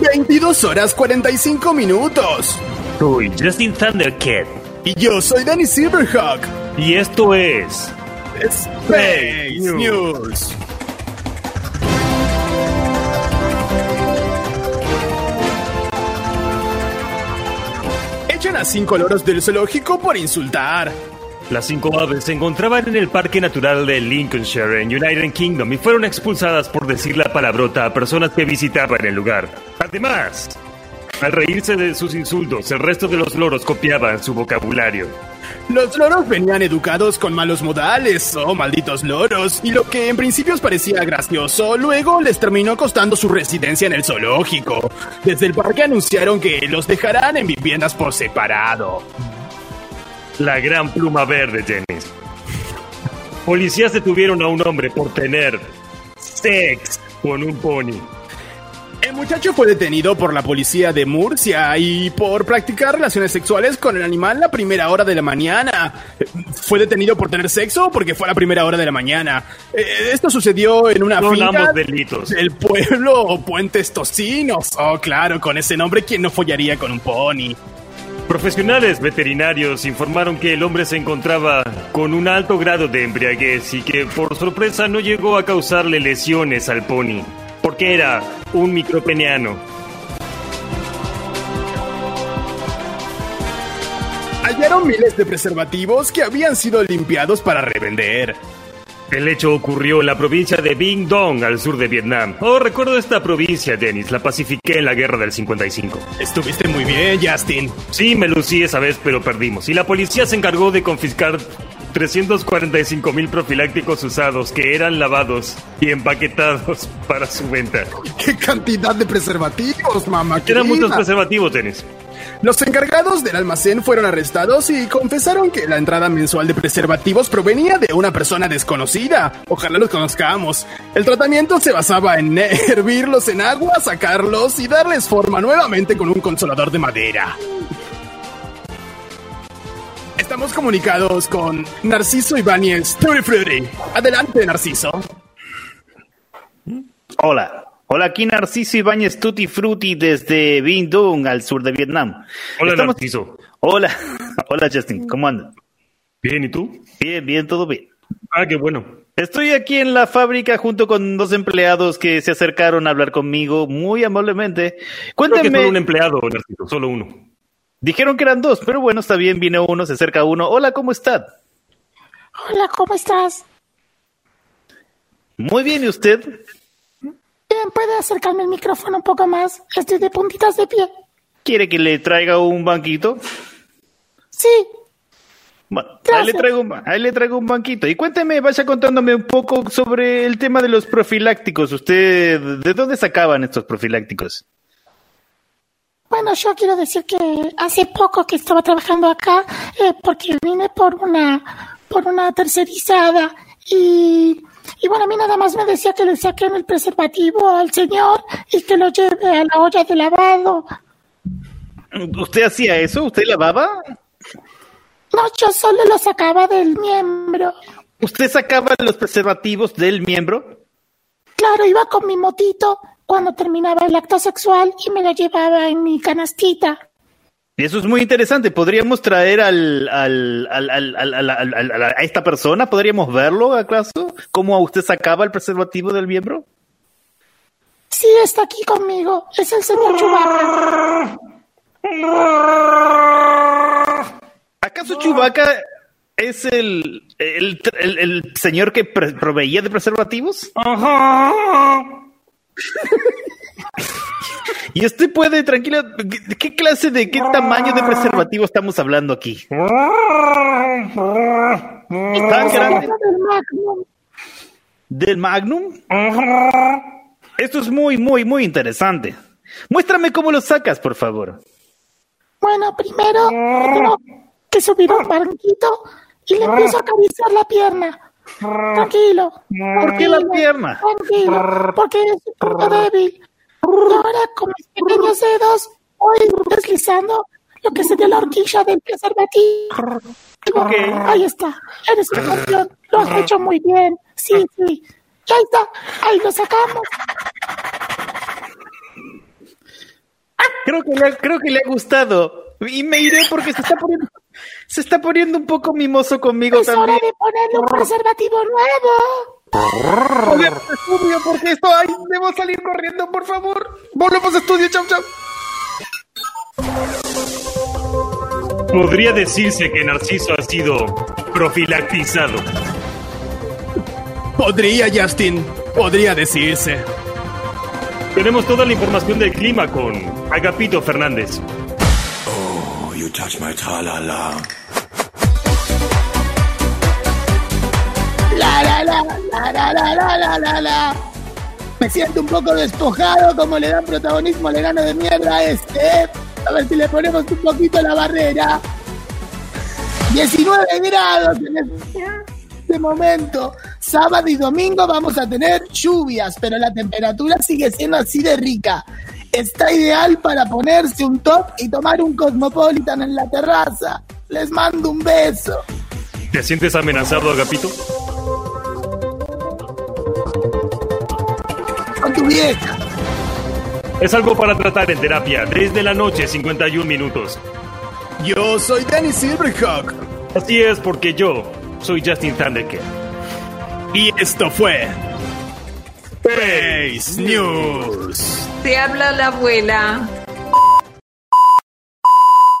22 horas 45 minutos. Soy Justin Thundercat. Y yo soy Danny Silverhawk. Y esto es. Space News. News. Cinco loros del zoológico por insultar. Las cinco aves se encontraban en el Parque Natural de Lincolnshire en United Kingdom y fueron expulsadas por decir la palabrota a personas que visitaban el lugar. Además, al reírse de sus insultos, el resto de los loros copiaban su vocabulario. Los loros venían educados con malos modales, oh malditos loros, y lo que en principio parecía gracioso, luego les terminó costando su residencia en el zoológico. Desde el parque anunciaron que los dejarán en viviendas por separado. La gran pluma verde, Jenny. Policías detuvieron a un hombre por tener sex con un pony. El muchacho fue detenido por la policía de Murcia y por practicar relaciones sexuales con el animal la primera hora de la mañana. ¿Fue detenido por tener sexo porque fue a la primera hora de la mañana? Eh, esto sucedió en una Son finca delitos. del pueblo Puentes Tocinos. Oh, claro, con ese nombre, ¿quién no follaría con un pony? Profesionales veterinarios informaron que el hombre se encontraba con un alto grado de embriaguez y que por sorpresa no llegó a causarle lesiones al pony, porque era un micropeneano. Hallaron miles de preservativos que habían sido limpiados para revender. El hecho ocurrió en la provincia de Binh Dong, al sur de Vietnam. Oh, recuerdo esta provincia, Dennis. La pacifiqué en la guerra del 55. Estuviste muy bien, Justin. Sí, me lucí esa vez, pero perdimos. Y la policía se encargó de confiscar 345 mil profilácticos usados que eran lavados y empaquetados para su venta. ¡Qué cantidad de preservativos, mamá! Eran muchos preservativos, Dennis. Los encargados del almacén fueron arrestados y confesaron que la entrada mensual de preservativos provenía de una persona desconocida. Ojalá los conozcamos. El tratamiento se basaba en hervirlos en agua, sacarlos y darles forma nuevamente con un consolador de madera. Estamos comunicados con Narciso Ibáñez Tutti Frutti. Adelante, Narciso. Hola. Hola, aquí Narciso Ibáñez Tutti Frutti desde Binh Dung, al sur de Vietnam. Hola, Estamos- Narciso. Hola. Hola, Justin. ¿Cómo andan? Bien, ¿y tú? Bien, bien, todo bien. Ah, qué bueno. Estoy aquí en la fábrica junto con dos empleados que se acercaron a hablar conmigo muy amablemente. Creo que solo un empleado, Narciso, solo uno. Dijeron que eran dos, pero bueno, está bien, viene uno, se acerca uno. Hola, ¿cómo están? Hola, ¿cómo estás? Muy bien, ¿y usted? Bien, ¿puede acercarme el micrófono un poco más? Estoy de puntitas de pie. ¿Quiere que le traiga un banquito? Sí, Bueno, ahí le, traigo, ahí le traigo un banquito. Y cuénteme, vaya contándome un poco sobre el tema de los profilácticos. ¿Usted de dónde sacaban estos profilácticos? Bueno, yo quiero decir que hace poco que estaba trabajando acá eh, porque vine por una por una tercerizada y y bueno, a mí nada más me decía que le saquen el preservativo al señor y que lo lleve a la olla de lavado. ¿Usted hacía eso? ¿Usted lavaba? No, yo solo lo sacaba del miembro. ¿Usted sacaba los preservativos del miembro? Claro, iba con mi motito cuando terminaba el acto sexual y me lo llevaba en mi canastita. Eso es muy interesante. ¿Podríamos traer al, al, al, al- al- al- al- al- al- a esta persona? ¿Podríamos verlo acaso? ¿Cómo usted sacaba el preservativo del miembro? Sí, está aquí conmigo. Es el señor Chewbacca. ¿Acaso Chewbacca es el, el, el- el señor que pre- proveía de preservativos? Y usted puede, tranquilo, ¿qué, qué clase de, qué tamaño de preservativo estamos hablando aquí? ¿Tan grande? Del Magnum. ¿Del Magnum? Esto es muy, muy, muy interesante. Muéstrame cómo lo sacas, por favor. Bueno, primero tengo que subir un banquito y le empiezo a acariciar la pierna. Tranquilo. ¿Por qué la pierna? Tranquilo, porque es un punto débil. Y ahora con mis pequeños dedos voy deslizando lo que sería la horquilla del preservativo. Ok. Ahí está. Eres un campeón. Lo has hecho muy bien. Sí, sí. Ahí está. Ahí lo sacamos. Creo que, le, creo que le ha gustado. Y me iré porque se está poniendo, se está poniendo un poco mimoso conmigo Es hora también. de ponerle un preservativo nuevo. Volvemos a estudio porque esto, ay, debo salir corriendo, por favor. Volvemos a estudio, chau, chau. Podría decirse que Narciso ha sido profilactizado. Podría, Justin. Podría decirse. Tenemos toda la información del clima con Agapito Fernández. You touch my tra-la-la. La la la, la la la la la la. Me siento un poco despojado como le dan protagonismo al enano de mierda a este. ¿eh? A ver si le ponemos un poquito la barrera. 19 grados en este momento. Sábado y domingo vamos a tener lluvias, pero la temperatura sigue siendo así de rica. Está ideal para ponerse un top y tomar un Cosmopolitan en la terraza. Les mando un beso. ¿Te sientes amenazado, Agapito? Con tu vieja. Es algo para tratar en terapia desde la noche, 51 minutos. Yo soy Danny Silverhawk. Así es porque yo soy Justin Thundercat. Y esto fue. Face News. Te habla la abuela.